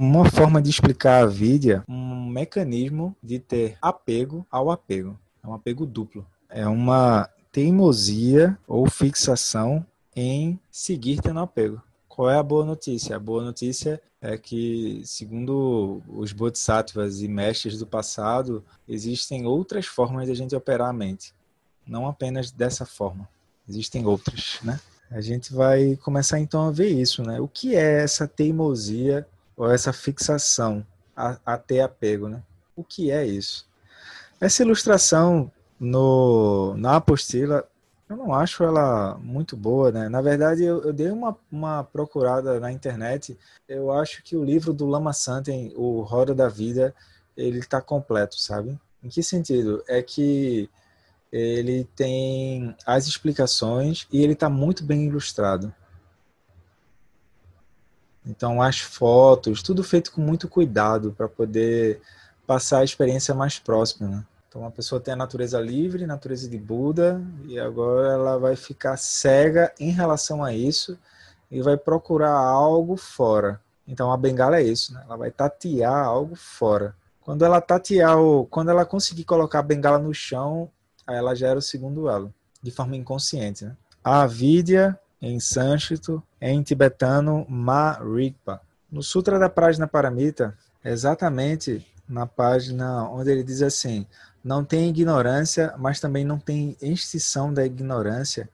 uma forma de explicar a vidya, um mecanismo de ter apego ao apego. É um apego duplo. É uma teimosia ou fixação em seguir tendo apego. Qual é a boa notícia? A boa notícia é que, segundo os bodhisattvas e mestres do passado, existem outras formas de a gente operar a mente. Não apenas dessa forma. Existem outras, né? A gente vai começar então a ver isso, né? O que é essa teimosia ou essa fixação a, a ter apego, né? O que é isso? Essa ilustração no, na apostila eu não acho ela muito boa, né? Na verdade, eu, eu, dei uma, uma procurada na internet. Eu acho que o livro do Lama Santen, o Roda da Vida, ele está completo, sabe? Em que sentido? É que ele tem as explicações e ele está muito bem ilustrado. Então, as fotos, tudo feito com muito cuidado para poder passar a experiência mais próxima. Né? Então, a pessoa tem a natureza livre, natureza de Buda, e agora ela vai ficar cega em relação a isso e vai procurar algo fora. Então, a bengala é isso, né? Ela vai tatear algo fora. Quando ela tatear, quando ela conseguir colocar a bengala no chão, aí ela gera o segundo elo, de forma inconsciente. Né? A avidya, em sânscrito, em tibetano, ma-rigpa. No Sutra da Prajna Paramita, exatamente na página onde ele diz assim: não tem ignorância, mas também não tem extinção da ignorância,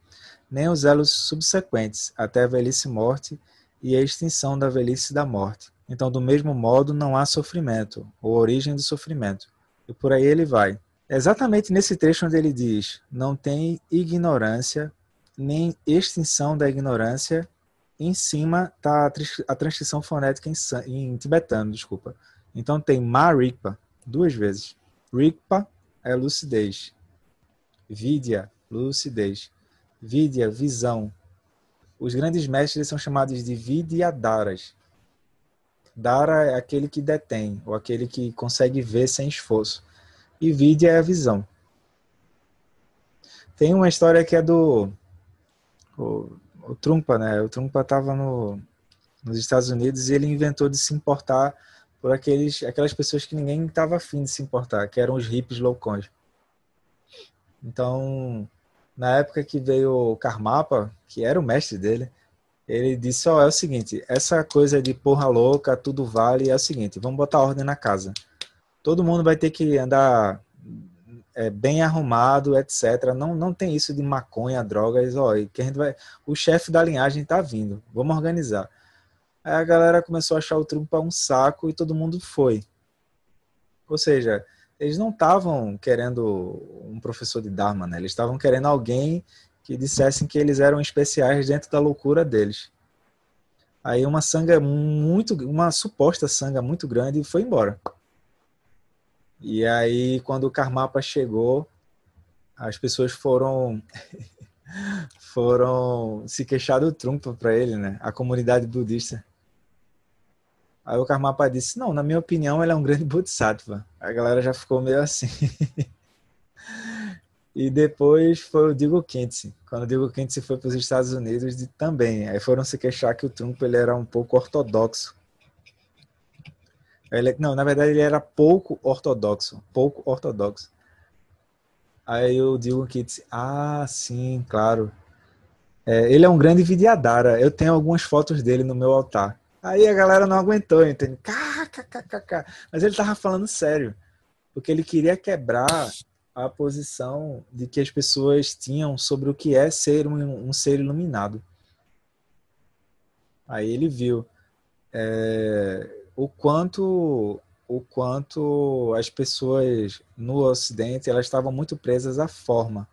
nem os elos subsequentes, até a velhice morte e a extinção da velhice da morte. Então, do mesmo modo, não há sofrimento, ou origem do sofrimento. E por aí ele vai. Exatamente nesse trecho onde ele diz: não tem ignorância, nem extinção da ignorância. Em cima está a transcrição fonética em, em tibetano, desculpa. Então tem Marikpa, duas vezes. Rikpa é lucidez. Vidya, lucidez. Vidya, visão. Os grandes mestres são chamados de Vidyadaras. Dara é aquele que detém, ou aquele que consegue ver sem esforço. E Vidya é a visão. Tem uma história que é do o, o Trumpa, né? O Trumpa estava no, nos Estados Unidos e ele inventou de se importar por aqueles, aquelas pessoas que ninguém estava afim de se importar, que eram os hippies loucões. Então, na época que veio o Karmapa, que era o mestre dele, ele disse: Ó, oh, é o seguinte, essa coisa de porra louca, tudo vale, é o seguinte, vamos botar ordem na casa. Todo mundo vai ter que andar é, bem arrumado, etc. Não, não tem isso de maconha, drogas, ó, que a gente vai. O chefe da linhagem tá vindo, vamos organizar. Aí a galera começou a achar o Trumpa um saco e todo mundo foi. Ou seja, eles não estavam querendo um professor de Dharma, né? Eles estavam querendo alguém que dissessem que eles eram especiais dentro da loucura deles. Aí uma sanga muito, uma suposta sanga muito grande foi embora. E aí quando o Karmapa chegou, as pessoas foram foram se queixar do trunfo para ele, né? A comunidade budista. Aí o Karmapa disse: Não, na minha opinião, ele é um grande bodhisattva. A galera já ficou meio assim. e depois foi o Digo Kintse. Quando o Digo Kintse foi para os Estados Unidos, também. Aí foram se queixar que o Trump ele era um pouco ortodoxo. Ele, não, na verdade, ele era pouco ortodoxo. Pouco ortodoxo. Aí o Digo Kintse: Ah, sim, claro. É, ele é um grande Vidyadhara. Eu tenho algumas fotos dele no meu altar. Aí a galera não aguentou, entende? KKKK. Mas ele tava falando sério. Porque ele queria quebrar a posição de que as pessoas tinham sobre o que é ser um, um ser iluminado. Aí ele viu é, o quanto o quanto as pessoas no Ocidente elas estavam muito presas à forma.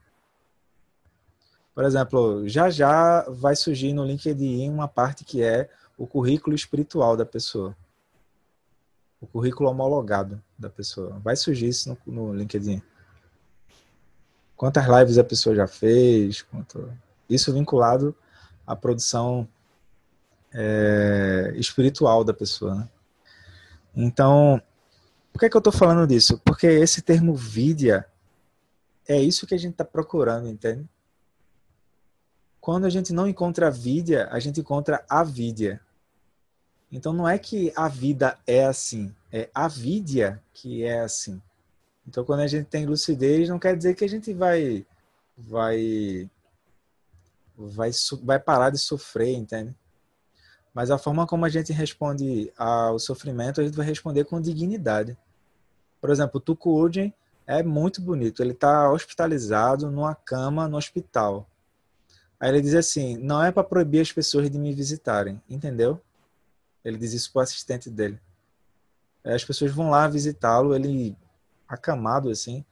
Por exemplo, já já vai surgir no LinkedIn uma parte que é o currículo espiritual da pessoa. O currículo homologado da pessoa. Vai surgir isso no, no LinkedIn. Quantas lives a pessoa já fez, quanto... isso vinculado à produção é, espiritual da pessoa. Né? Então, por que, é que eu estou falando disso? Porque esse termo vidya é isso que a gente está procurando, entende? Quando a gente não encontra a vidya, a gente encontra a vidya. Então não é que a vida é assim, é a vidya que é assim. Então quando a gente tem lucidez, não quer dizer que a gente vai vai vai vai parar de sofrer, entende? Mas a forma como a gente responde ao sofrimento, a gente vai responder com dignidade. Por exemplo, o Tukuujin é muito bonito. Ele está hospitalizado numa cama no hospital. Aí ele diz assim: não é para proibir as pessoas de me visitarem, entendeu? Ele diz isso para o assistente dele. As pessoas vão lá visitá-lo, ele acamado assim,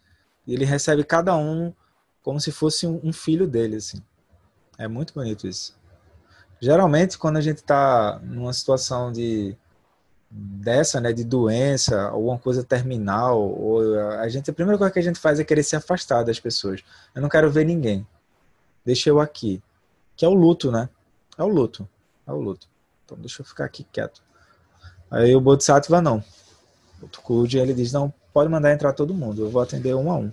e ele recebe cada um como se fosse um filho dele, assim. É muito bonito isso. Geralmente, quando a gente está numa situação de dessa, né, de doença, alguma coisa terminal, ou a gente a primeira coisa que a gente faz é querer se afastar das pessoas. Eu não quero ver ninguém. Deixa eu aqui. Que é o luto, né? É o luto. É o luto. Então deixa eu ficar aqui quieto. Aí o Bodhisattva não. O Tukuji, ele diz, não, pode mandar entrar todo mundo, eu vou atender um a um.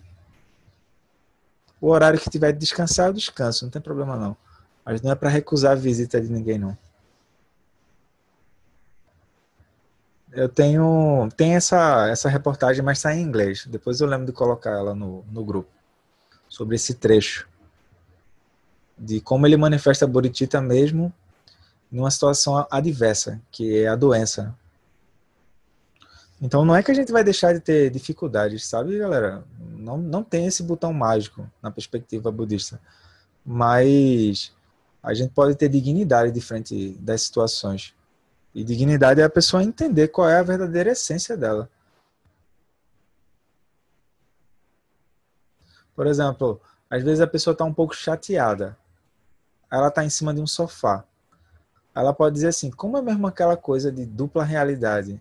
O horário que tiver de descansar, eu descanso, não tem problema não. Mas não é para recusar a visita de ninguém não. Eu tenho tem essa essa reportagem, mas está em inglês. Depois eu lembro de colocar ela no, no grupo sobre esse trecho de como ele manifesta a bodhicitta mesmo numa situação adversa, que é a doença. Então não é que a gente vai deixar de ter dificuldades, sabe, galera? Não, não tem esse botão mágico na perspectiva budista. Mas a gente pode ter dignidade de frente das situações. E dignidade é a pessoa entender qual é a verdadeira essência dela. Por exemplo, às vezes a pessoa está um pouco chateada. Ela está em cima de um sofá ela pode dizer assim, como é mesmo aquela coisa de dupla realidade?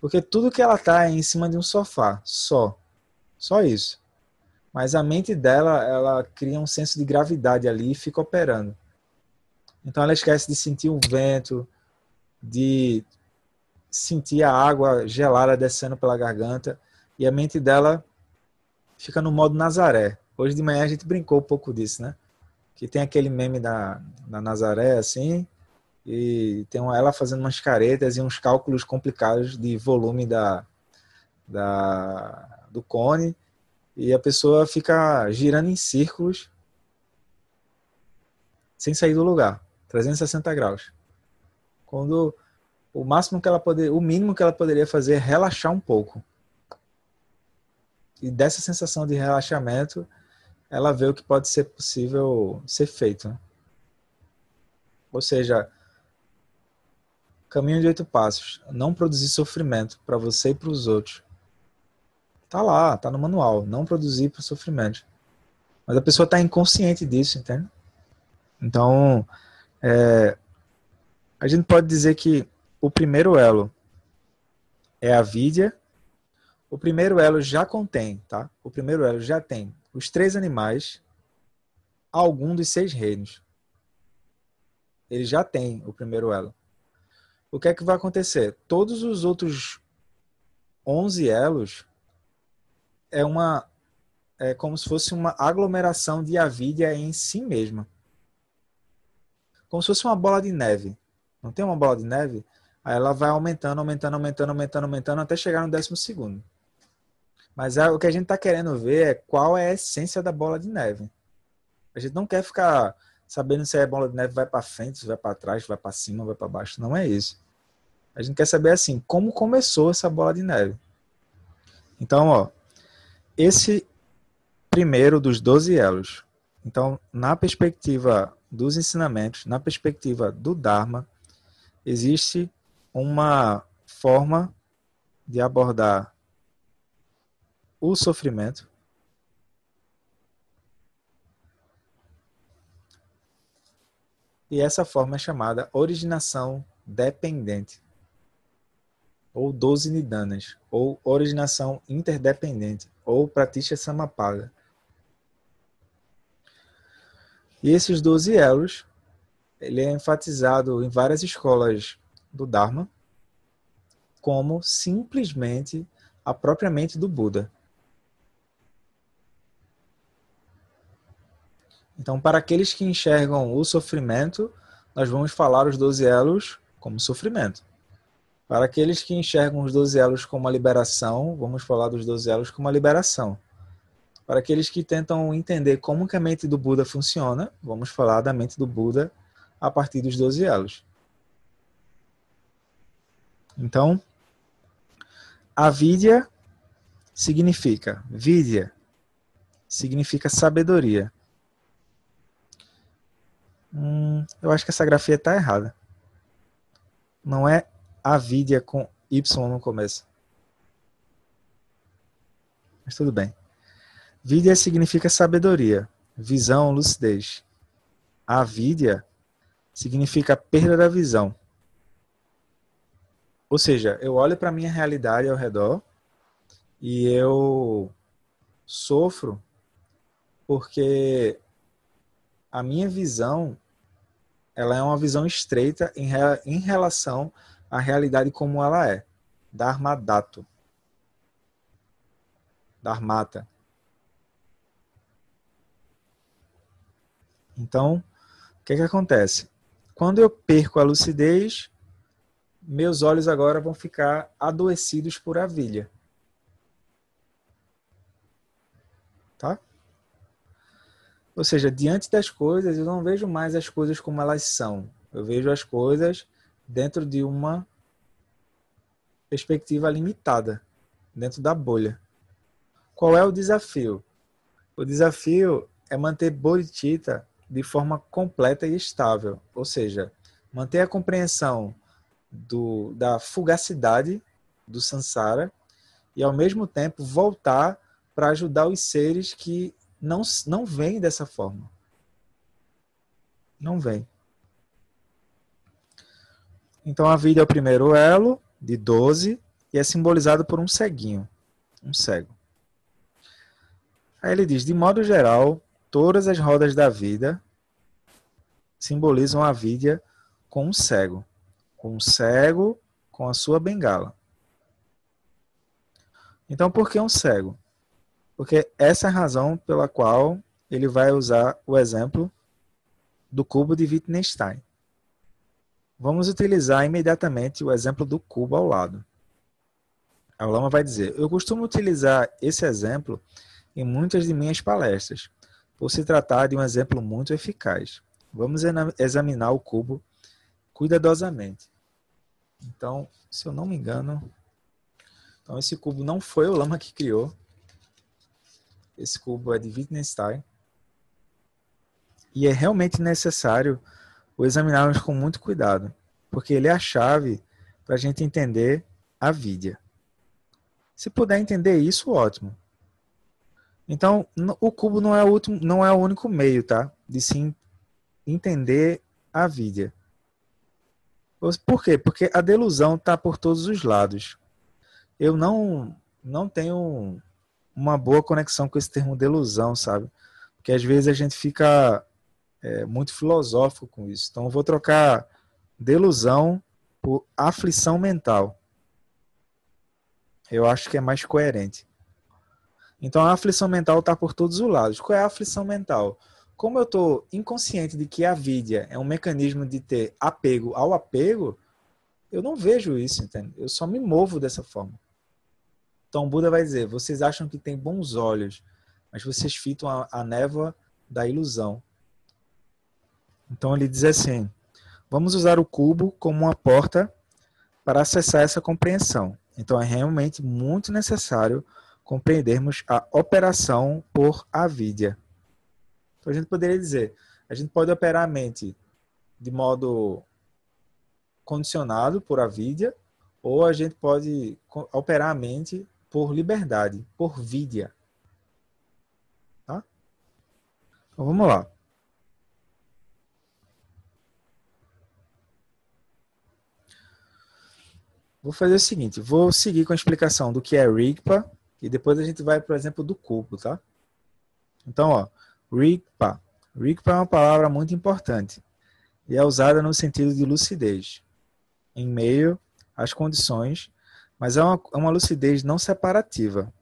Porque tudo que ela tá é em cima de um sofá, só. Só isso. Mas a mente dela, ela cria um senso de gravidade ali e fica operando. Então ela esquece de sentir o vento, de sentir a água gelada descendo pela garganta e a mente dela fica no modo Nazaré. Hoje de manhã a gente brincou um pouco disso, né? Que tem aquele meme da, da Nazaré, assim, e tem ela fazendo umas caretas e uns cálculos complicados de volume da, da do cone e a pessoa fica girando em círculos sem sair do lugar, 360 graus. Quando o máximo que ela poder, o mínimo que ela poderia fazer é relaxar um pouco. E dessa sensação de relaxamento, ela vê o que pode ser possível ser feito. Né? Ou seja, Caminho de oito passos. Não produzir sofrimento para você e para os outros. Tá lá, tá no manual. Não produzir para sofrimento. Mas a pessoa está inconsciente disso, entende? Então, é, a gente pode dizer que o primeiro elo é a vidya. O primeiro elo já contém, tá? O primeiro elo já tem os três animais, algum dos seis reinos. Ele já tem o primeiro elo o que é que vai acontecer? Todos os outros 11 elos é uma é como se fosse uma aglomeração de avidia em si mesma. Como se fosse uma bola de neve. Não tem uma bola de neve? Aí ela vai aumentando, aumentando, aumentando, aumentando, aumentando até chegar no décimo segundo. Mas é, o que a gente está querendo ver é qual é a essência da bola de neve. A gente não quer ficar sabendo se a bola de neve vai para frente, se vai para trás, se vai para cima, vai para baixo. Não é isso. A gente quer saber assim, como começou essa bola de neve. Então, ó, esse primeiro dos 12 elos. Então, na perspectiva dos ensinamentos, na perspectiva do Dharma, existe uma forma de abordar o sofrimento e essa forma é chamada originação dependente ou 12 nidanas, ou originação interdependente, ou pratisha samapada. E esses 12 elos, ele é enfatizado em várias escolas do Dharma como simplesmente a própria mente do Buda. Então, para aqueles que enxergam o sofrimento, nós vamos falar os 12 elos como sofrimento. Para aqueles que enxergam os 12 elos como uma liberação, vamos falar dos 12 elos como uma liberação. Para aqueles que tentam entender como que a mente do Buda funciona, vamos falar da mente do Buda a partir dos 12 elos. Então, a vidya significa vidya significa sabedoria. Hum, eu acho que essa grafia está errada. Não é avidia com Y no começo. Mas tudo bem. Vidya significa sabedoria, visão, lucidez. Avidya significa perda da visão. Ou seja, eu olho para a minha realidade ao redor e eu sofro porque a minha visão ela é uma visão estreita em, em relação à realidade como ela é. Dharmadato. Dharmata. Então, o que, que acontece? Quando eu perco a lucidez, meus olhos agora vão ficar adoecidos por avilha. Tá? Ou seja, diante das coisas, eu não vejo mais as coisas como elas são. Eu vejo as coisas dentro de uma perspectiva limitada, dentro da bolha. Qual é o desafio? O desafio é manter bodhicitta de forma completa e estável, ou seja, manter a compreensão do, da fugacidade do samsara e ao mesmo tempo voltar para ajudar os seres que não, não vem dessa forma. Não vem. Então a vida é o primeiro elo de 12 e é simbolizado por um ceguinho, um cego. Aí ele diz: de modo geral, todas as rodas da vida simbolizam a vida com um cego, com um cego com a sua bengala. Então, por que um cego? Porque essa é a razão pela qual ele vai usar o exemplo do cubo de Wittgenstein. Vamos utilizar imediatamente o exemplo do cubo ao lado. A Lama vai dizer: Eu costumo utilizar esse exemplo em muitas de minhas palestras, por se tratar de um exemplo muito eficaz. Vamos examinar o cubo cuidadosamente. Então, se eu não me engano, então esse cubo não foi o Lama que criou, esse cubo é de Wittgenstein. E é realmente necessário o examinarmos com muito cuidado, porque ele é a chave para a gente entender a vida. Se puder entender isso, ótimo. Então, o cubo não é o, último, não é o único meio, tá? De se entender a vida. Por quê? Porque a delusão está por todos os lados. Eu não, não tenho uma boa conexão com esse termo delusão, sabe? Porque às vezes a gente fica é, muito filosófico com isso. Então eu vou trocar delusão por aflição mental. Eu acho que é mais coerente. Então a aflição mental está por todos os lados. Qual é a aflição mental? Como eu estou inconsciente de que a vida é um mecanismo de ter apego ao apego, eu não vejo isso, entende? Eu só me movo dessa forma. Então, Buda vai dizer: vocês acham que tem bons olhos, mas vocês fitam a, a névoa da ilusão. Então, ele diz assim: vamos usar o cubo como uma porta para acessar essa compreensão. Então, é realmente muito necessário compreendermos a operação por avidya. Então, a gente poderia dizer: a gente pode operar a mente de modo condicionado por avidya, ou a gente pode operar a mente por liberdade, por vidya. Tá? Então vamos lá. Vou fazer o seguinte, vou seguir com a explicação do que é Rigpa e depois a gente vai para o exemplo do cubo, tá? Então, ó, Rigpa. Rigpa é uma palavra muito importante e é usada no sentido de lucidez, em meio às condições mas é uma, é uma lucidez não separativa.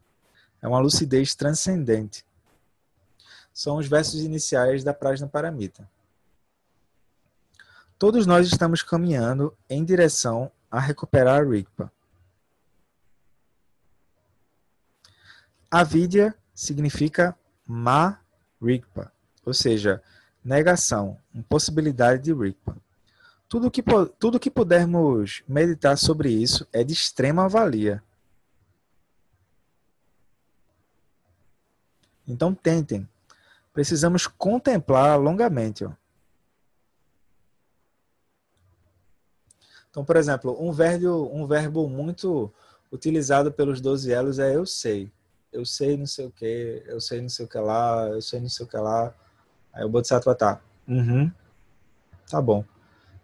É uma lucidez transcendente. São os versos iniciais da Prajna Paramita. Todos nós estamos caminhando em direção a recuperar a Rigpa. Avidya significa ma Rigpa, ou seja, negação, impossibilidade de Rigpa. Tudo que, tudo que pudermos meditar sobre isso é de extrema valia. Então tentem. Precisamos contemplar longamente. Ó. Então, por exemplo, um verbo, um verbo muito utilizado pelos doze elos é eu sei. Eu sei não sei o que, eu sei não sei o que lá, eu sei não sei o que lá. Aí o Bodhisattva tá. Uhum. Tá bom.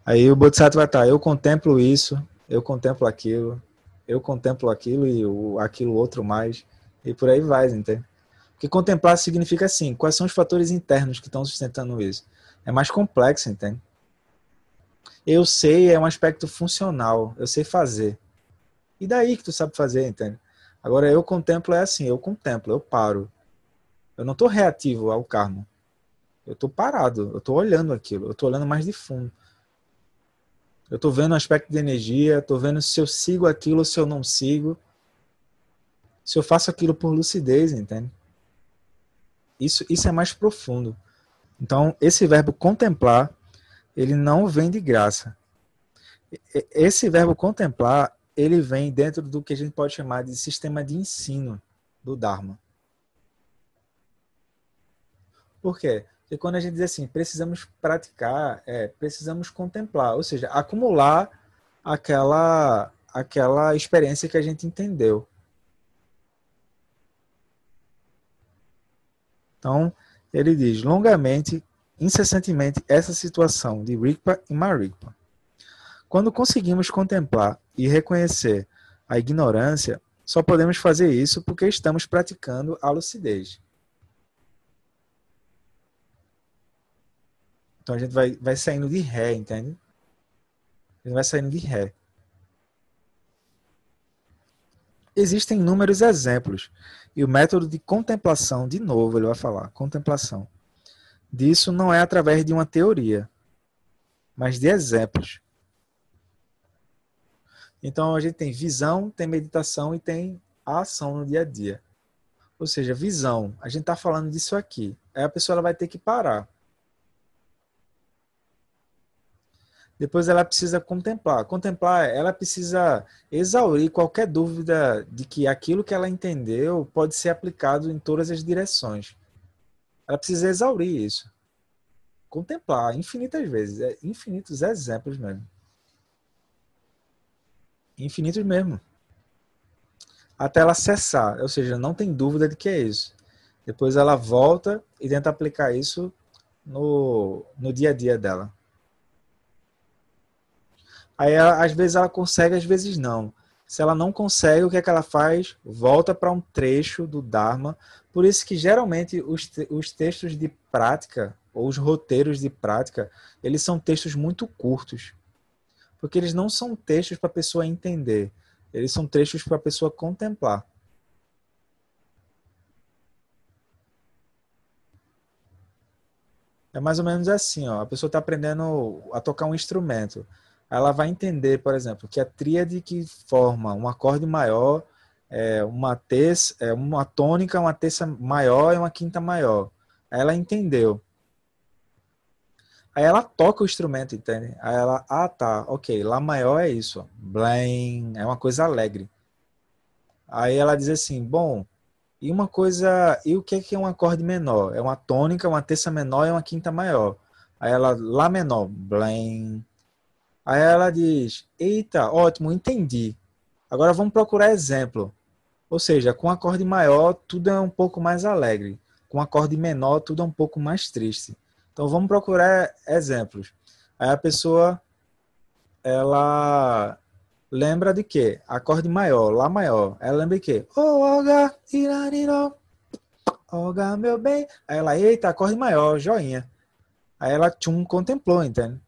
Aí o Bodhisattva tá, eu contemplo isso, eu contemplo aquilo, eu contemplo aquilo e o, aquilo outro mais. E por aí vai, entende? Porque contemplar significa assim, quais são os fatores internos que estão sustentando isso? É mais complexo, entende? Eu sei é um aspecto funcional, eu sei fazer. E daí que tu sabe fazer, entende? Agora eu contemplo é assim, eu contemplo, eu paro. Eu não estou reativo ao karma. Eu estou parado, eu estou olhando aquilo, eu estou olhando mais de fundo. Eu estou vendo o aspecto de energia, estou vendo se eu sigo aquilo ou se eu não sigo. Se eu faço aquilo por lucidez, entende? Isso, isso é mais profundo. Então, esse verbo contemplar ele não vem de graça. Esse verbo contemplar, ele vem dentro do que a gente pode chamar de sistema de ensino do Dharma. Por quê? Porque quando a gente diz assim, precisamos praticar, é, precisamos contemplar, ou seja, acumular aquela, aquela experiência que a gente entendeu. Então, ele diz: longamente incessantemente essa situação de Rigpa e Marigpa. Quando conseguimos contemplar e reconhecer a ignorância, só podemos fazer isso porque estamos praticando a lucidez. Então a gente vai, vai saindo de ré, entende? A gente vai saindo de ré. Existem inúmeros exemplos. E o método de contemplação, de novo, ele vai falar, contemplação disso não é através de uma teoria, mas de exemplos. Então a gente tem visão, tem meditação e tem a ação no dia a dia. Ou seja, visão, a gente está falando disso aqui. Aí a pessoa ela vai ter que parar. Depois ela precisa contemplar. Contemplar, ela precisa exaurir qualquer dúvida de que aquilo que ela entendeu pode ser aplicado em todas as direções. Ela precisa exaurir isso. Contemplar infinitas vezes. É infinitos exemplos mesmo. Infinitos mesmo. Até ela cessar. Ou seja, não tem dúvida de que é isso. Depois ela volta e tenta aplicar isso no, no dia a dia dela. Aí, às vezes, ela consegue, às vezes não. Se ela não consegue, o que é que ela faz? Volta para um trecho do Dharma. Por isso que geralmente os, os textos de prática, ou os roteiros de prática, eles são textos muito curtos. Porque eles não são textos para a pessoa entender. Eles são textos para a pessoa contemplar. É mais ou menos assim, ó. A pessoa está aprendendo a tocar um instrumento ela vai entender, por exemplo, que a tríade que forma um acorde maior é uma terça, é uma tônica, uma terça maior e uma quinta maior. Ela entendeu. Aí ela toca o instrumento, entende? Aí ela, ah tá, ok, Lá maior é isso, blém, é uma coisa alegre. Aí ela diz assim, bom, e uma coisa, e o que é, que é um acorde menor? É uma tônica, uma terça menor e uma quinta maior. Aí ela, Lá menor, blém, Aí ela diz: Eita, ótimo, entendi. Agora vamos procurar exemplo. Ou seja, com acorde maior, tudo é um pouco mais alegre. Com acorde menor, tudo é um pouco mais triste. Então vamos procurar exemplos. Aí a pessoa ela lembra de quê? Acorde maior, lá maior. Ela lembra de quê? Oh, Olga, iraniro, Olga, meu bem. Aí ela, eita, acorde maior, joinha. Aí ela, tchum, contemplou, entende?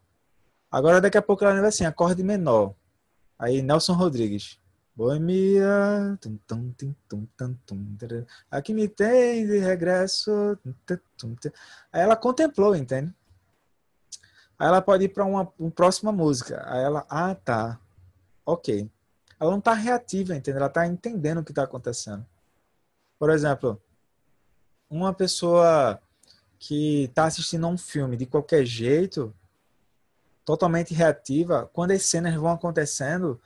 Agora daqui a pouco ela vai assim, acorde menor. Aí Nelson Rodrigues. Boemia. Tum, tum, tum, tum, tum, tum, aqui me tem de regresso. Aí ela contemplou, entende? Aí ela pode ir para uma, uma próxima música. Aí ela, ah, tá. ok. Ela não está reativa, entendeu? Ela está entendendo o que está acontecendo. Por exemplo, uma pessoa que está assistindo a um filme de qualquer jeito, totalmente reativa, quando as cenas vão acontecendo,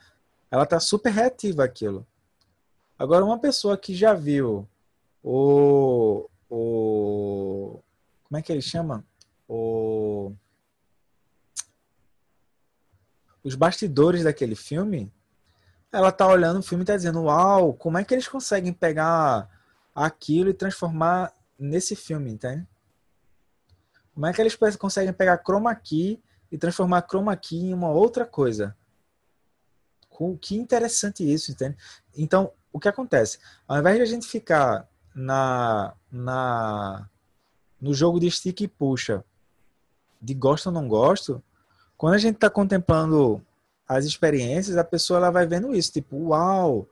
ela está super reativa àquilo. Agora, uma pessoa que já viu o, o como é que ele chama? O, os bastidores daquele filme, ela tá olhando o filme e tá dizendo, uau, como é que eles conseguem pegar aquilo e transformar nesse filme, entende? Como é que eles conseguem pegar chroma key e transformar chroma key em uma outra coisa? Que interessante isso, entende? Então, o que acontece? Ao invés de a gente ficar na, na no jogo de stick e puxa, de gosto ou não gosto, quando a gente está contemplando as experiências, a pessoa ela vai vendo isso, tipo, uau,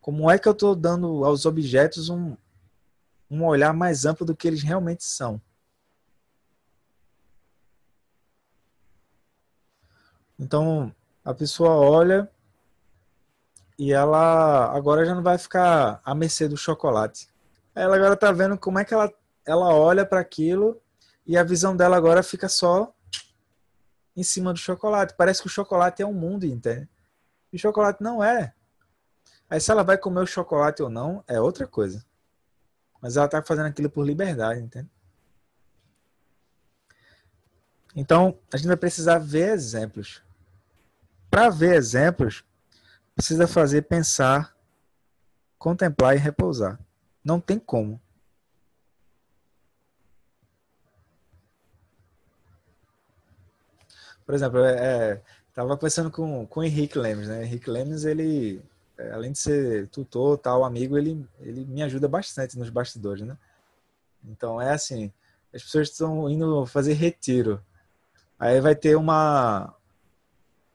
como é que eu estou dando aos objetos um, um olhar mais amplo do que eles realmente são. Então, a pessoa olha e ela agora já não vai ficar à mercê do chocolate. Ela agora está vendo como é que ela, ela olha para aquilo e a visão dela agora fica só em cima do chocolate. Parece que o chocolate é um mundo, entende? E o chocolate não é. Aí se ela vai comer o chocolate ou não, é outra coisa. Mas ela está fazendo aquilo por liberdade, entende? Então, a gente vai precisar ver exemplos. Para ver exemplos, precisa fazer pensar, contemplar e repousar. Não tem como. Por exemplo, é, tava conversando com, com o Henrique Lemes, né? Henrique Lemes, ele, é, além de ser tutor, tal, amigo, ele, ele me ajuda bastante nos bastidores, né? Então, é assim, as pessoas estão indo fazer retiro. Aí vai ter uma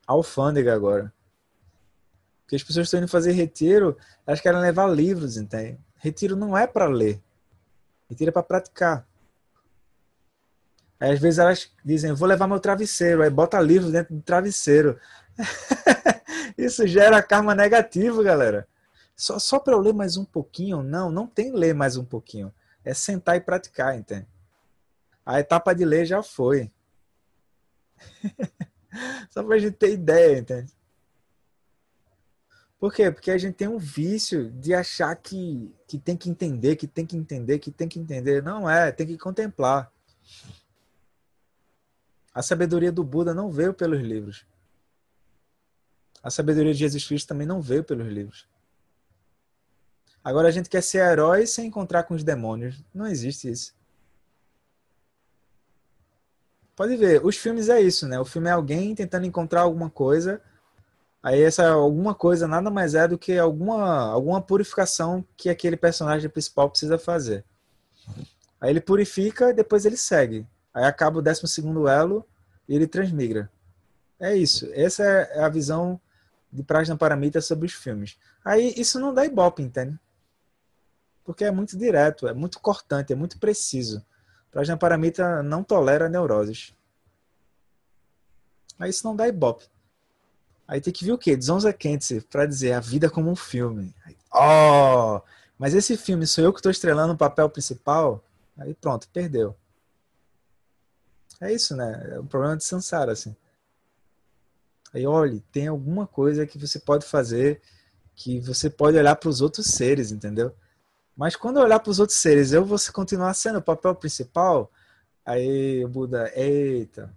alfândega agora. Porque as pessoas estão indo fazer retiro, elas querem levar livros, entende? Retiro não é para ler. Retiro é para praticar. Aí, às vezes elas dizem, vou levar meu travesseiro, aí bota livro dentro do travesseiro. Isso gera karma negativo, galera. Só, só para eu ler mais um pouquinho? Não, não tem ler mais um pouquinho. É sentar e praticar, entende? A etapa de ler já foi. só para a gente ter ideia, entende? Por quê? Porque a gente tem um vício de achar que, que tem que entender, que tem que entender, que tem que entender. Não é, tem que contemplar. A sabedoria do Buda não veio pelos livros. A sabedoria de Jesus Cristo também não veio pelos livros. Agora a gente quer ser herói sem encontrar com os demônios. Não existe isso. Pode ver, os filmes é isso, né? O filme é alguém tentando encontrar alguma coisa. Aí essa alguma coisa nada mais é do que alguma, alguma purificação que aquele personagem principal precisa fazer. Aí ele purifica e depois ele segue. Aí acaba o 12 elo e ele transmigra. É isso. Essa é a visão de Prajna Paramita sobre os filmes. Aí isso não dá ibope, entende? Porque é muito direto, é muito cortante, é muito preciso. Prajna Paramita não tolera neuroses. Aí isso não dá ibope. Aí tem que ver o quê? Dzonza Kentse para dizer a vida como um filme. Aí, oh, mas esse filme sou eu que estou estrelando o papel principal? Aí pronto, perdeu. É isso, né? É um problema de Sansara, assim. Aí, olhe, tem alguma coisa que você pode fazer que você pode olhar para os outros seres, entendeu? Mas quando eu olhar para os outros seres, eu vou continuar sendo o papel principal? Aí o Buda, eita,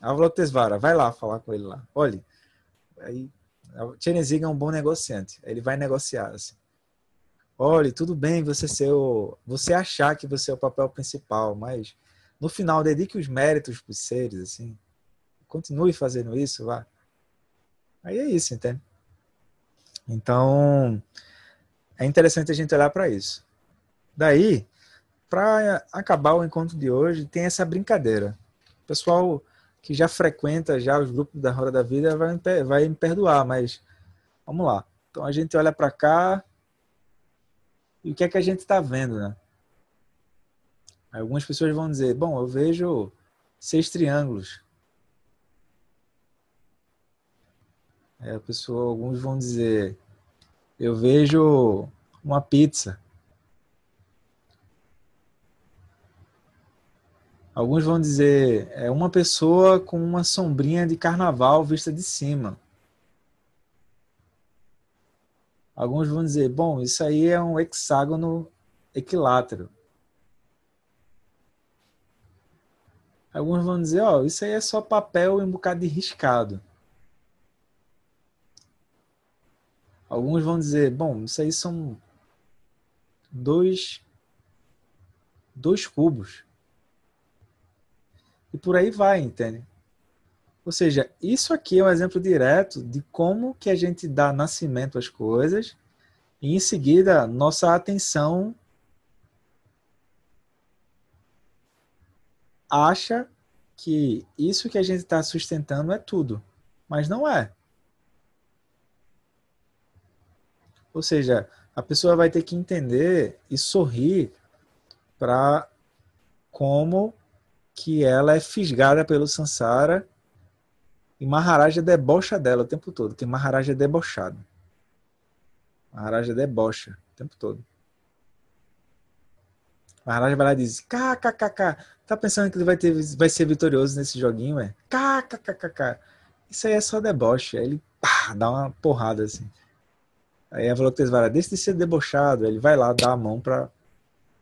Avalokitesvara, vai lá falar com ele lá. Olhe, aí Chenezig é um bom negociante. Ele vai negociar assim. Olhe, tudo bem você ser o, você achar que você é o papel principal, mas no final dedique os méritos para os seres, assim. Continue fazendo isso, vá. Aí é isso, entende? Então, é interessante a gente olhar para isso. Daí, para acabar o encontro de hoje, tem essa brincadeira. O pessoal que já frequenta já os grupos da Roda da Vida vai, vai me perdoar, mas vamos lá. Então a gente olha para cá e o que é que a gente está vendo, né? Algumas pessoas vão dizer: Bom, eu vejo seis triângulos. É, pessoa, alguns vão dizer, eu vejo uma pizza. Alguns vão dizer, é uma pessoa com uma sombrinha de carnaval vista de cima. Alguns vão dizer, bom, isso aí é um hexágono equilátero. Alguns vão dizer, ó, oh, isso aí é só papel e um bocado de riscado. Alguns vão dizer, bom, isso aí são dois, dois cubos. E por aí vai, entende? Ou seja, isso aqui é um exemplo direto de como que a gente dá nascimento às coisas e em seguida nossa atenção acha que isso que a gente está sustentando é tudo, mas não é. Ou seja, a pessoa vai ter que entender e sorrir para como que ela é fisgada pelo Sansara e Maharaja debocha dela o tempo todo, que Maharaja é debochado. Maharaja debocha o tempo todo. Maharaja vai lá e diz: KKKK, tá pensando que ele vai, ter, vai ser vitorioso nesse joguinho? É KKKK. Isso aí é só deboche. Aí ele pá, dá uma porrada assim. Aí a Avalokitesvara, deixa de ser debochado. Ele vai lá, dá a mão pra.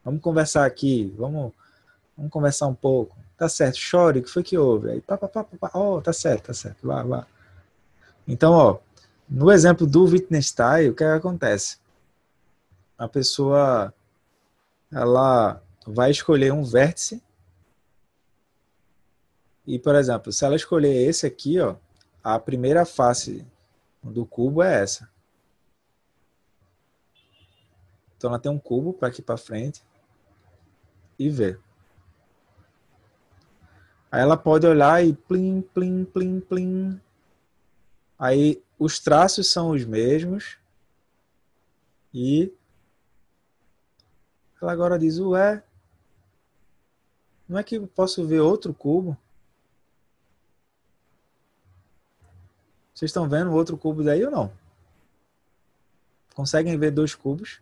Vamos conversar aqui, vamos, vamos conversar um pouco. Tá certo, chore, o que foi que houve? Aí, pá, pá, pá, pá, ó, oh, tá certo, tá certo, vá, vá. Então, ó, no exemplo do Wittgenstein, o que, é que acontece? A pessoa, ela vai escolher um vértice e, por exemplo, se ela escolher esse aqui, ó, a primeira face do cubo é essa. Então ela tem um cubo para aqui para frente e ver. Aí ela pode olhar e plim, plim, plim, plim. Aí os traços são os mesmos. E ela agora diz, ué, não é que eu posso ver outro cubo? Vocês estão vendo outro cubo daí ou não? Conseguem ver dois cubos?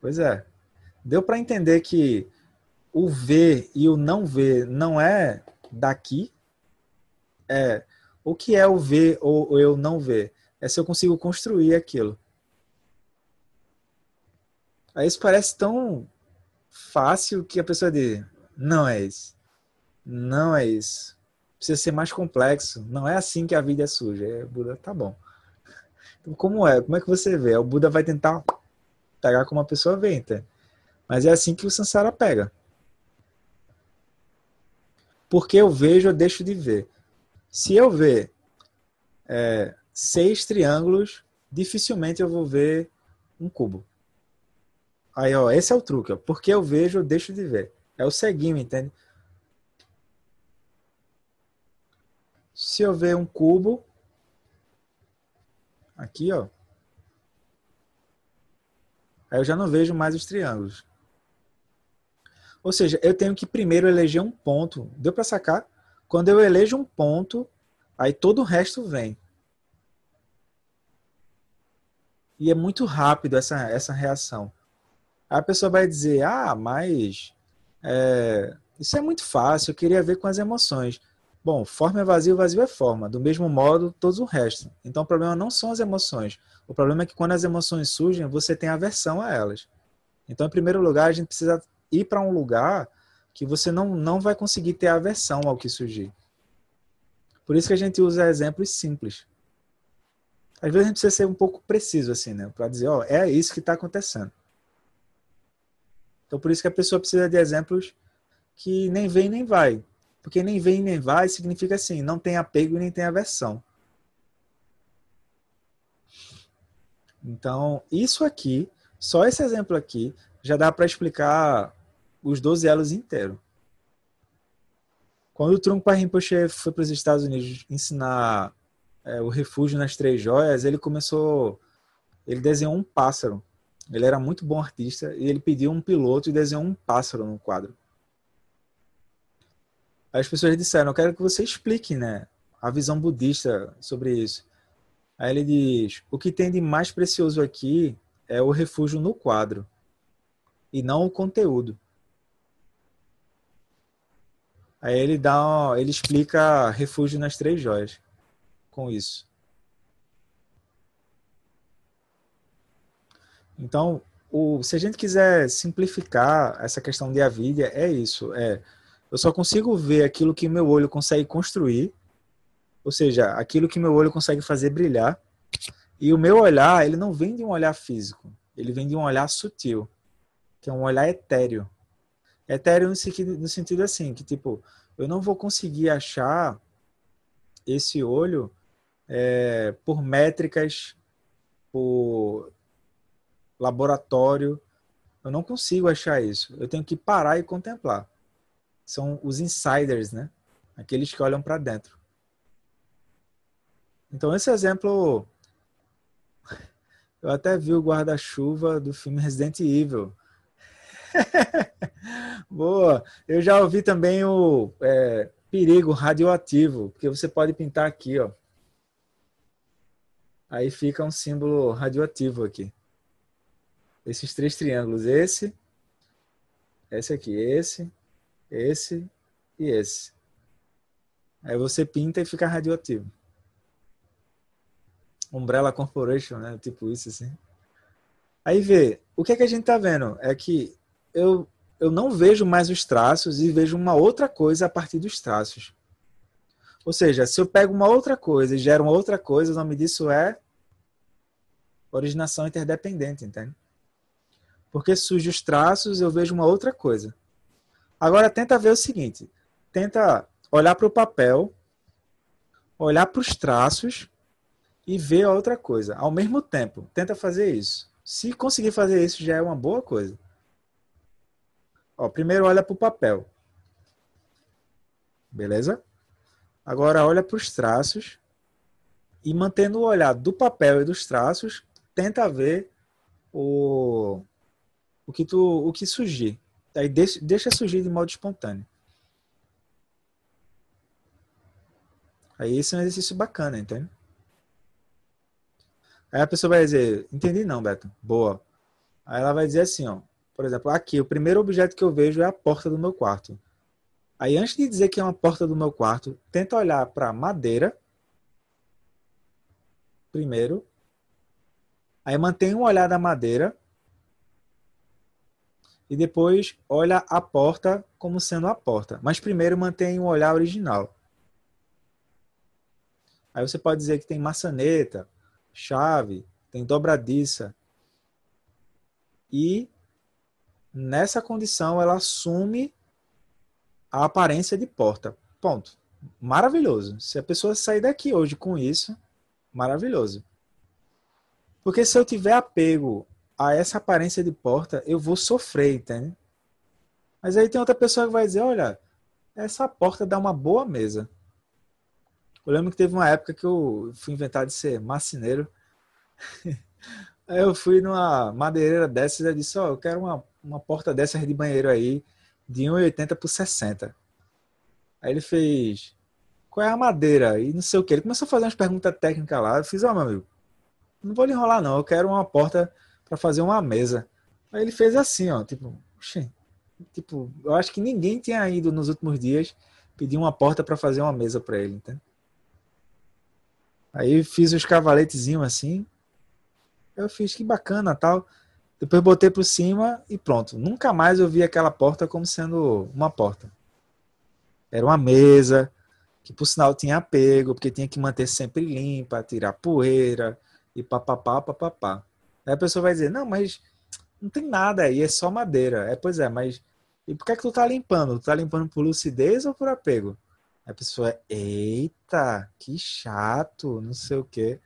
Pois é. Deu para entender que o ver e o não ver não é daqui. É o que é o ver ou eu não ver? É se eu consigo construir aquilo. Aí isso parece tão fácil que a pessoa diz: não é isso. Não é isso. Precisa ser mais complexo. Não é assim que a vida é suja. É, Buda, tá bom. Então, como é? Como é que você vê? O Buda vai tentar pegar como a pessoa vê? Mas é assim que o Sansara pega. Porque eu vejo, eu deixo de ver. Se eu ver é, seis triângulos, dificilmente eu vou ver um cubo. Aí, ó, esse é o truque. Ó. Porque eu vejo, eu deixo de ver. É o ceguinho, entende? Se eu ver um cubo, aqui, ó, aí eu já não vejo mais os triângulos. Ou seja, eu tenho que primeiro eleger um ponto. Deu para sacar? Quando eu elejo um ponto, aí todo o resto vem. E é muito rápido essa, essa reação. A pessoa vai dizer: Ah, mas é, isso é muito fácil, eu queria ver com as emoções. Bom, forma é vazio, vazio é forma. Do mesmo modo, todos o resto. Então, o problema não são as emoções. O problema é que quando as emoções surgem, você tem aversão a elas. Então, em primeiro lugar, a gente precisa ir para um lugar que você não, não vai conseguir ter aversão ao que surgir. Por isso que a gente usa exemplos simples. Às vezes a gente precisa ser um pouco preciso, assim, né? Para dizer, ó, é isso que está acontecendo. Então, por isso que a pessoa precisa de exemplos que nem vem nem vai. Porque nem vem nem vai significa assim, não tem apego e nem tem aversão. Então, isso aqui, só esse exemplo aqui, já dá para explicar os 12 elos inteiros. Quando o Trungpa Rinpoche foi para os Estados Unidos ensinar é, o refúgio nas três joias, ele começou, ele desenhou um pássaro. Ele era muito bom artista e ele pediu um piloto e desenhou um pássaro no quadro. Aí as pessoas disseram, eu quero que você explique, né, a visão budista sobre isso. Aí ele diz, o que tem de mais precioso aqui é o refúgio no quadro e não o conteúdo. Aí ele dá, ele explica refúgio nas três joias com isso. Então, o, se a gente quiser simplificar essa questão de avidia, é isso. É, eu só consigo ver aquilo que meu olho consegue construir, ou seja, aquilo que meu olho consegue fazer brilhar. E o meu olhar, ele não vem de um olhar físico, ele vem de um olhar sutil, que é um olhar etéreo. Etéreo no sentido, no sentido assim, que tipo, eu não vou conseguir achar esse olho é, por métricas, por laboratório. Eu não consigo achar isso. Eu tenho que parar e contemplar. São os insiders, né? Aqueles que olham para dentro. Então, esse exemplo. Eu até vi o guarda-chuva do filme Resident Evil. Boa! Eu já ouvi também o é, perigo radioativo, porque você pode pintar aqui, ó. Aí fica um símbolo radioativo aqui esses três triângulos, esse, esse aqui, esse, esse e esse. Aí você pinta e fica radioativo. Umbrella Corporation, né? Tipo isso assim. Aí vê, o que é que a gente tá vendo? É que eu, eu não vejo mais os traços e vejo uma outra coisa a partir dos traços. Ou seja, se eu pego uma outra coisa e gero uma outra coisa, o nome disso é originação interdependente, entende? Porque surge os traços, eu vejo uma outra coisa. Agora tenta ver o seguinte, tenta olhar para o papel, olhar para os traços e ver a outra coisa. Ao mesmo tempo, tenta fazer isso. Se conseguir fazer isso, já é uma boa coisa. Ó, primeiro olha para o papel. Beleza? Agora olha para os traços e mantendo o olhar do papel e dos traços, tenta ver o, o que tu, o que surgir. Aí deixa, deixa surgir de modo espontâneo. Aí esse é um exercício bacana, entende? Aí a pessoa vai dizer, entendi não, Beto. Boa. Aí ela vai dizer assim, ó, por exemplo, aqui, o primeiro objeto que eu vejo é a porta do meu quarto. Aí antes de dizer que é uma porta do meu quarto, tenta olhar para madeira primeiro. Aí mantém um olhar da madeira e depois olha a porta como sendo a porta. Mas primeiro mantém o olhar original. Aí você pode dizer que tem maçaneta, chave, tem dobradiça. E nessa condição ela assume a aparência de porta. Ponto. Maravilhoso. Se a pessoa sair daqui hoje com isso, maravilhoso. Porque se eu tiver apego a essa aparência de porta, eu vou sofrer, entende? Mas aí tem outra pessoa que vai dizer, olha, essa porta dá uma boa mesa. Eu lembro que teve uma época que eu fui inventar de ser marceneiro. aí eu fui numa madeireira dessas e disse, ó, oh, eu quero uma, uma porta dessas de banheiro aí, de 1,80 por 60. Aí ele fez, qual é a madeira? E não sei o que. Ele começou a fazer umas perguntas técnicas lá. Eu fiz, ó, oh, meu amigo, não vou lhe enrolar não, eu quero uma porta para fazer uma mesa. Aí ele fez assim, ó, tipo, tipo, eu acho que ninguém tinha ido nos últimos dias pedir uma porta para fazer uma mesa para ele, tá? Aí fiz os cavaletezinhos assim. Eu fiz que bacana, tal. Depois botei por cima e pronto. Nunca mais eu vi aquela porta como sendo uma porta. Era uma mesa que por sinal tinha apego, porque tinha que manter sempre limpa, tirar poeira e papapá, papapá. Aí a pessoa vai dizer, não, mas não tem nada aí, é só madeira. É, pois é, mas e por que é que tu tá limpando? Tu tá limpando por lucidez ou por apego? A pessoa, eita, que chato, não sei o quê.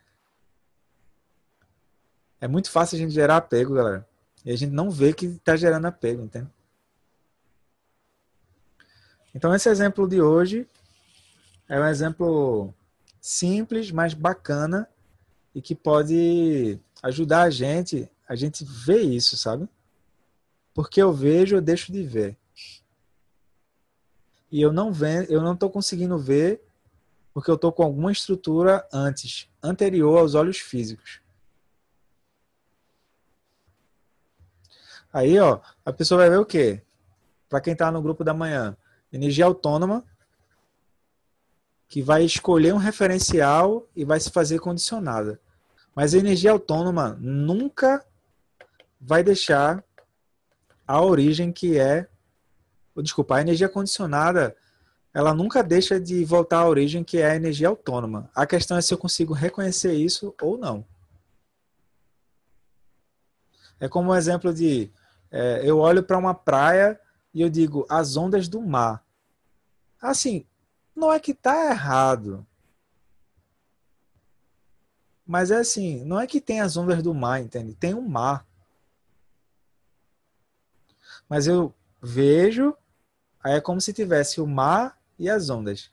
É muito fácil a gente gerar apego, galera. E a gente não vê que tá gerando apego, entende? Então esse exemplo de hoje é um exemplo simples, mas bacana e que pode ajudar a gente, a gente vê isso, sabe? Porque eu vejo, eu deixo de ver. e eu não vendo, eu não estou conseguindo ver porque eu estou com alguma estrutura antes, anterior aos olhos físicos. Aí, ó, a pessoa vai ver o quê? Para quem está no grupo da manhã, energia autônoma, que vai escolher um referencial e vai se fazer condicionada. Mas a energia autônoma nunca vai deixar a origem que é, desculpa, a energia condicionada, ela nunca deixa de voltar à origem que é a energia autônoma. A questão é se eu consigo reconhecer isso ou não. É como um exemplo de é, eu olho para uma praia e eu digo as ondas do mar. Assim, não é que está errado. Mas é assim, não é que tem as ondas do mar, entende? Tem um mar. Mas eu vejo, aí é como se tivesse o mar e as ondas.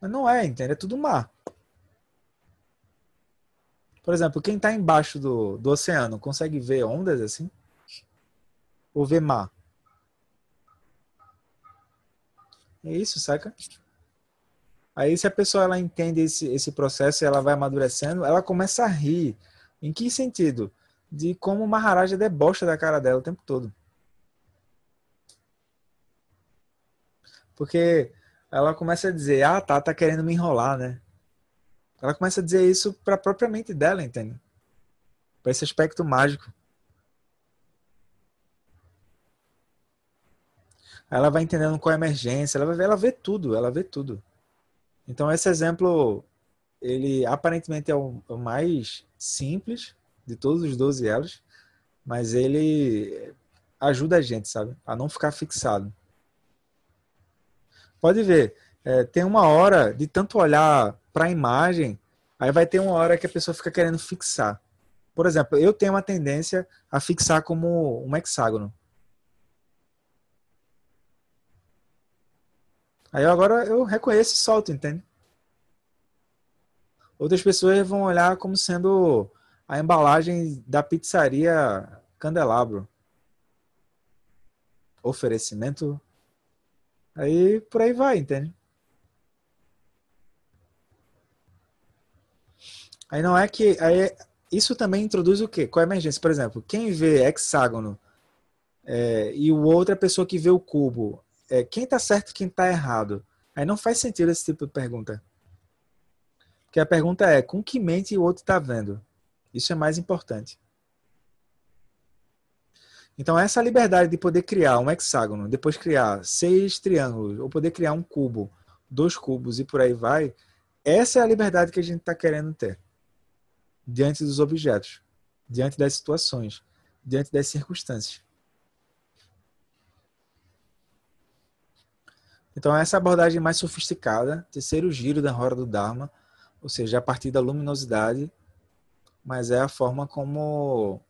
Mas não é, entende? É tudo mar. Por exemplo, quem está embaixo do, do oceano consegue ver ondas assim? Ou ver mar? É isso, saca? Aí se a pessoa ela entende esse, esse processo e ela vai amadurecendo, ela começa a rir. Em que sentido? De como o Maharaja debocha da cara dela o tempo todo. Porque ela começa a dizer, ah, tá, tá querendo me enrolar, né? Ela começa a dizer isso para a própria mente dela, entende? Para esse aspecto mágico. Ela vai entendendo qual é a emergência, ela vai ela vê tudo, ela vê tudo. Então esse exemplo, ele aparentemente é o, o mais simples de todos os 12 elos, mas ele ajuda a gente, sabe? A não ficar fixado. Pode ver, é, tem uma hora de tanto olhar para imagem, aí vai ter uma hora que a pessoa fica querendo fixar. Por exemplo, eu tenho uma tendência a fixar como um hexágono. Aí agora eu reconheço e solto, entende? Outras pessoas vão olhar como sendo a embalagem da pizzaria Candelabro. Oferecimento Aí por aí vai, entende? Aí não é que. Aí, isso também introduz o quê? Qual é a emergência? Por exemplo, quem vê hexágono é, e o outra pessoa que vê o cubo, é, quem está certo e quem está errado? Aí não faz sentido esse tipo de pergunta. Porque a pergunta é: com que mente o outro está vendo? Isso é mais importante. Então, essa liberdade de poder criar um hexágono, depois criar seis triângulos, ou poder criar um cubo, dois cubos e por aí vai, essa é a liberdade que a gente está querendo ter diante dos objetos, diante das situações, diante das circunstâncias. Então, essa abordagem mais sofisticada, terceiro giro da roda do Dharma, ou seja, a partir da luminosidade, mas é a forma como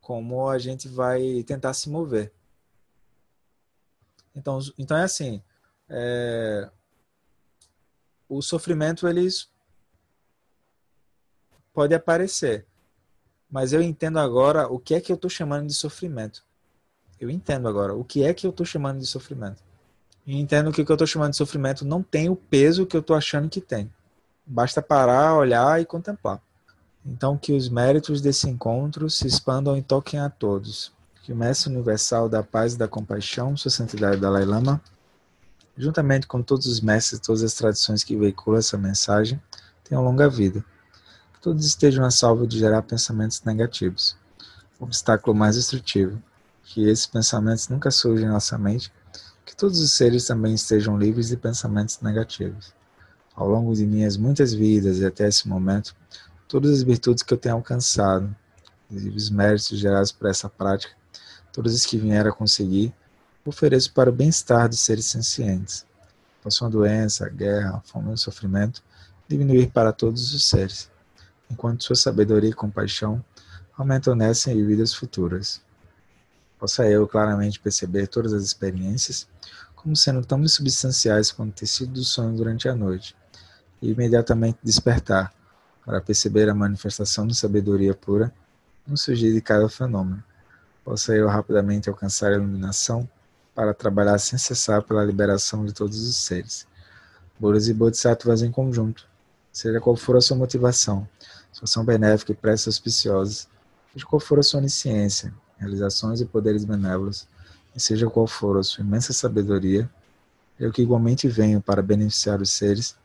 como a gente vai tentar se mover. Então, então é assim, é, o sofrimento eles pode aparecer, mas eu entendo agora o que é que eu estou chamando de sofrimento. Eu entendo agora o que é que eu estou chamando de sofrimento. E entendo que o que eu estou chamando de sofrimento não tem o peso que eu estou achando que tem. Basta parar, olhar e contemplar. Então, que os méritos desse encontro se expandam e toquem a todos. Que o Mestre Universal da Paz e da Compaixão, Sua Santidade Dalai Lama, juntamente com todos os mestres e todas as tradições que veiculam essa mensagem, tenham longa vida. Todos estejam a salvo de gerar pensamentos negativos. O obstáculo mais destrutivo. Que esses pensamentos nunca surjam em nossa mente. Que todos os seres também estejam livres de pensamentos negativos. Ao longo de minhas muitas vidas e até esse momento, todas as virtudes que eu tenho alcançado, os méritos gerados por essa prática, todas as que vieram a conseguir, ofereço para o bem-estar dos seres sencientes. Possam a doença, a guerra, a fome e o sofrimento diminuir para todos os seres, enquanto sua sabedoria e compaixão aumentam nessa e vidas futuras. Possa eu claramente perceber todas as experiências como sendo tão insubstanciais quanto o tecido do sonho durante a noite, e imediatamente despertar para perceber a manifestação de sabedoria pura no surgir de cada fenômeno, possa eu rapidamente alcançar a iluminação para trabalhar sem cessar pela liberação de todos os seres. Budas e Bodhisattvas em conjunto, seja qual for a sua motivação, ação benéfica e preces auspiciosas, seja qual for a sua onisciência, realizações e poderes benévolos, e seja qual for a sua imensa sabedoria, eu que igualmente venho para beneficiar os seres,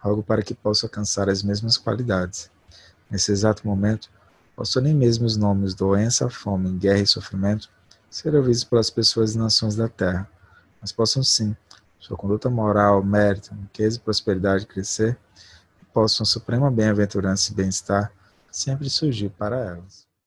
algo para que possa alcançar as mesmas qualidades. Nesse exato momento, posso nem mesmo os nomes doença, fome, guerra e sofrimento ser ouvidos pelas pessoas e nações da terra, mas possam sim, sua conduta moral, mérito, riqueza e prosperidade crescer, possam suprema bem-aventurança e bem-estar sempre surgir para elas.